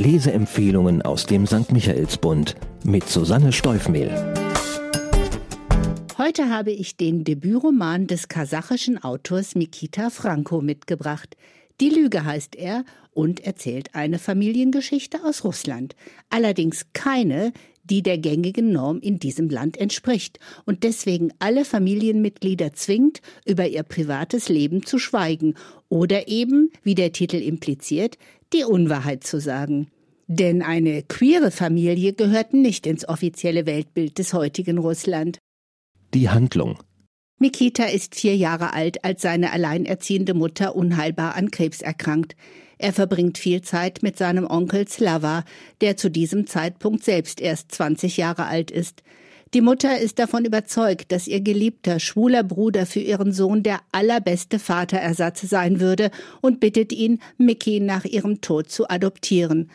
Leseempfehlungen aus dem St. Michaelsbund mit Susanne Steufmehl. Heute habe ich den Debütroman des kasachischen Autors Mikita Franko mitgebracht. Die Lüge heißt er und erzählt eine Familiengeschichte aus Russland. Allerdings keine, die der gängigen Norm in diesem Land entspricht und deswegen alle Familienmitglieder zwingt, über ihr privates Leben zu schweigen oder eben, wie der Titel impliziert, die Unwahrheit zu sagen. Denn eine queere Familie gehört nicht ins offizielle Weltbild des heutigen Russland. Die Handlung. Mikita ist vier Jahre alt, als seine alleinerziehende Mutter unheilbar an Krebs erkrankt. Er verbringt viel Zeit mit seinem Onkel Slava, der zu diesem Zeitpunkt selbst erst 20 Jahre alt ist. Die Mutter ist davon überzeugt, dass ihr geliebter, schwuler Bruder für ihren Sohn der allerbeste Vaterersatz sein würde und bittet ihn, Mickey nach ihrem Tod zu adoptieren.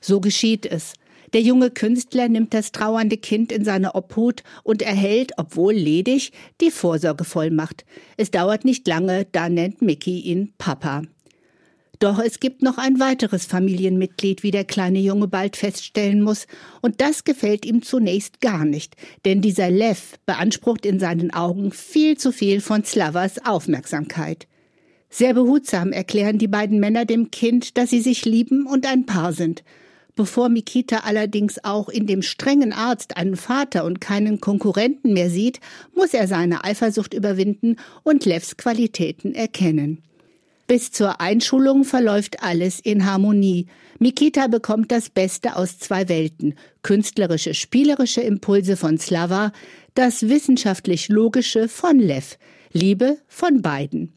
So geschieht es. Der junge Künstler nimmt das trauernde Kind in seine Obhut und erhält, obwohl ledig, die Vorsorgevollmacht. Es dauert nicht lange, da nennt Mickey ihn Papa. Doch es gibt noch ein weiteres Familienmitglied, wie der kleine Junge bald feststellen muss, und das gefällt ihm zunächst gar nicht, denn dieser Lev beansprucht in seinen Augen viel zu viel von Slavas Aufmerksamkeit. Sehr behutsam erklären die beiden Männer dem Kind, dass sie sich lieben und ein Paar sind. Bevor Mikita allerdings auch in dem strengen Arzt einen Vater und keinen Konkurrenten mehr sieht, muss er seine Eifersucht überwinden und Levs Qualitäten erkennen. Bis zur Einschulung verläuft alles in Harmonie. Mikita bekommt das Beste aus zwei Welten. Künstlerische, spielerische Impulse von Slava, das wissenschaftlich logische von Lev. Liebe von beiden.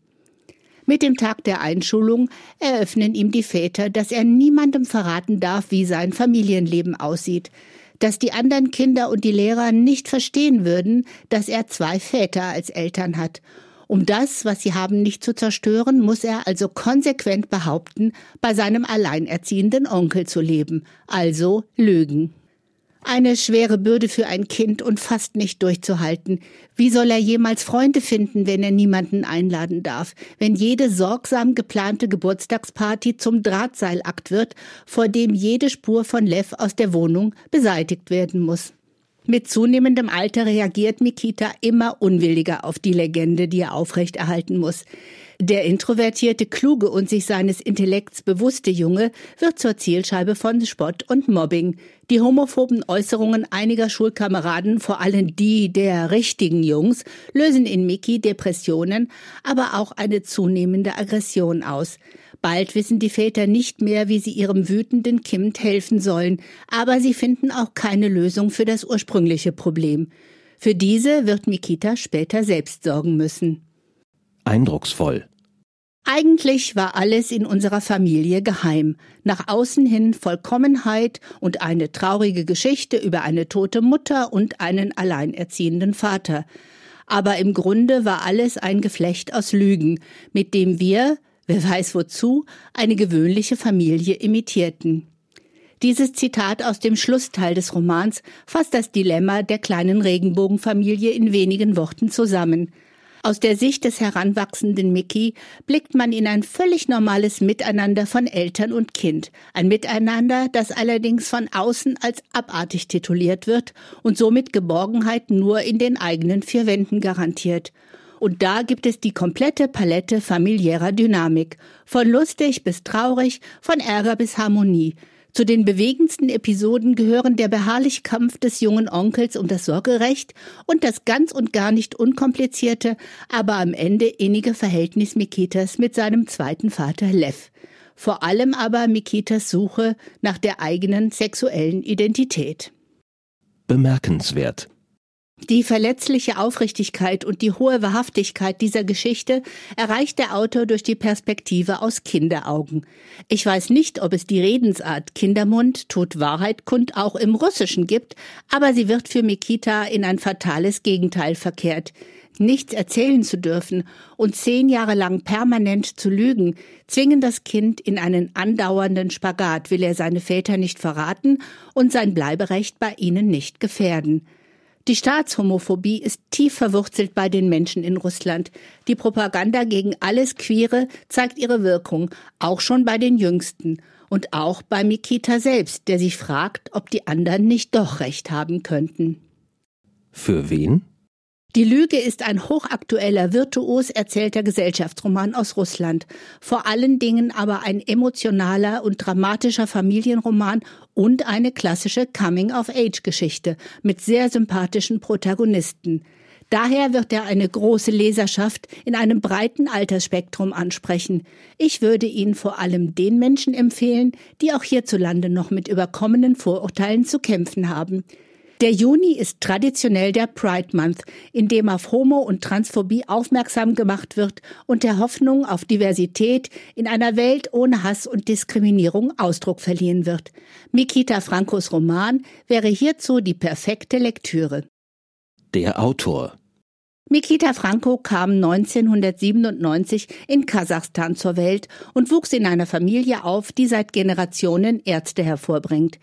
Mit dem Tag der Einschulung eröffnen ihm die Väter, dass er niemandem verraten darf, wie sein Familienleben aussieht, dass die anderen Kinder und die Lehrer nicht verstehen würden, dass er zwei Väter als Eltern hat um das, was sie haben, nicht zu zerstören, muss er also konsequent behaupten, bei seinem alleinerziehenden Onkel zu leben, also lügen. Eine schwere Bürde für ein Kind und fast nicht durchzuhalten. Wie soll er jemals Freunde finden, wenn er niemanden einladen darf, wenn jede sorgsam geplante Geburtstagsparty zum Drahtseilakt wird, vor dem jede Spur von Lev aus der Wohnung beseitigt werden muss? Mit zunehmendem Alter reagiert Mikita immer unwilliger auf die Legende, die er aufrechterhalten muss. Der introvertierte, kluge und sich seines Intellekts bewusste Junge wird zur Zielscheibe von Spott und Mobbing. Die homophoben Äußerungen einiger Schulkameraden, vor allem die der richtigen Jungs, lösen in Miki Depressionen, aber auch eine zunehmende Aggression aus. Bald wissen die Väter nicht mehr, wie sie ihrem wütenden Kind helfen sollen, aber sie finden auch keine Lösung für das ursprüngliche Problem. Für diese wird Mikita später selbst sorgen müssen. Eindrucksvoll. Eigentlich war alles in unserer Familie geheim, nach außen hin Vollkommenheit und eine traurige Geschichte über eine tote Mutter und einen alleinerziehenden Vater. Aber im Grunde war alles ein Geflecht aus Lügen, mit dem wir, wer weiß wozu, eine gewöhnliche Familie imitierten. Dieses Zitat aus dem Schlussteil des Romans fasst das Dilemma der kleinen Regenbogenfamilie in wenigen Worten zusammen. Aus der Sicht des heranwachsenden Mickey blickt man in ein völlig normales Miteinander von Eltern und Kind. Ein Miteinander, das allerdings von außen als abartig tituliert wird und somit Geborgenheit nur in den eigenen vier Wänden garantiert. Und da gibt es die komplette Palette familiärer Dynamik. Von lustig bis traurig, von Ärger bis Harmonie. Zu den bewegendsten Episoden gehören der beharrliche Kampf des jungen Onkels um das Sorgerecht und das ganz und gar nicht unkomplizierte, aber am Ende innige Verhältnis Mikitas mit seinem zweiten Vater Lev. Vor allem aber Mikitas Suche nach der eigenen sexuellen Identität. Bemerkenswert. Die verletzliche Aufrichtigkeit und die hohe Wahrhaftigkeit dieser Geschichte erreicht der Autor durch die Perspektive aus Kinderaugen. Ich weiß nicht, ob es die Redensart Kindermund tut Wahrheit kund auch im Russischen gibt, aber sie wird für Mikita in ein fatales Gegenteil verkehrt. Nichts erzählen zu dürfen und zehn Jahre lang permanent zu lügen, zwingen das Kind in einen andauernden Spagat, will er seine Väter nicht verraten und sein Bleiberecht bei ihnen nicht gefährden. Die Staatshomophobie ist tief verwurzelt bei den Menschen in Russland. Die Propaganda gegen alles Queere zeigt ihre Wirkung, auch schon bei den Jüngsten. Und auch bei Mikita selbst, der sich fragt, ob die anderen nicht doch recht haben könnten. Für wen? Die Lüge ist ein hochaktueller, virtuos erzählter Gesellschaftsroman aus Russland, vor allen Dingen aber ein emotionaler und dramatischer Familienroman und eine klassische Coming-of-Age-Geschichte mit sehr sympathischen Protagonisten. Daher wird er eine große Leserschaft in einem breiten Altersspektrum ansprechen. Ich würde ihn vor allem den Menschen empfehlen, die auch hierzulande noch mit überkommenen Vorurteilen zu kämpfen haben. Der Juni ist traditionell der Pride Month, in dem auf Homo- und Transphobie aufmerksam gemacht wird und der Hoffnung auf Diversität in einer Welt ohne Hass und Diskriminierung Ausdruck verliehen wird. Mikita Frankos Roman wäre hierzu die perfekte Lektüre. Der Autor Mikita Franco kam 1997 in Kasachstan zur Welt und wuchs in einer Familie auf, die seit Generationen Ärzte hervorbringt.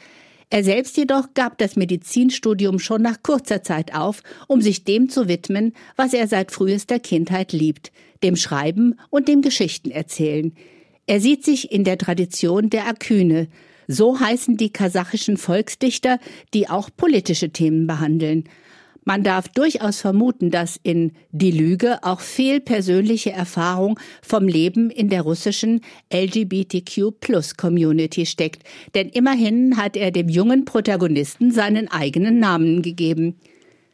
Er selbst jedoch gab das Medizinstudium schon nach kurzer Zeit auf, um sich dem zu widmen, was er seit frühester Kindheit liebt, dem Schreiben und dem Geschichtenerzählen. Er sieht sich in der Tradition der Akyne, so heißen die kasachischen Volksdichter, die auch politische Themen behandeln. Man darf durchaus vermuten, dass in Die Lüge auch viel persönliche Erfahrung vom Leben in der russischen LGBTQ-Plus-Community steckt, denn immerhin hat er dem jungen Protagonisten seinen eigenen Namen gegeben.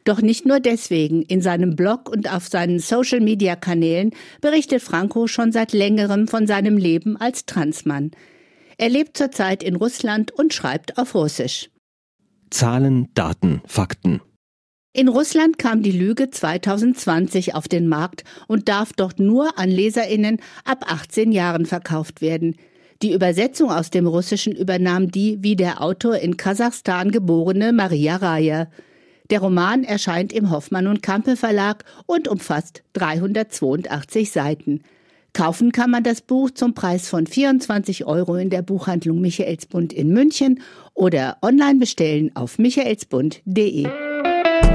Doch nicht nur deswegen. In seinem Blog und auf seinen Social-Media-Kanälen berichtet Franco schon seit längerem von seinem Leben als Transmann. Er lebt zurzeit in Russland und schreibt auf Russisch. Zahlen, Daten, Fakten. In Russland kam die Lüge 2020 auf den Markt und darf dort nur an Leserinnen ab 18 Jahren verkauft werden. Die Übersetzung aus dem Russischen übernahm die wie der Autor in Kasachstan geborene Maria Raya. Der Roman erscheint im Hoffmann und Kampe Verlag und umfasst 382 Seiten. Kaufen kann man das Buch zum Preis von 24 Euro in der Buchhandlung Michaelsbund in München oder online bestellen auf michaelsbund.de.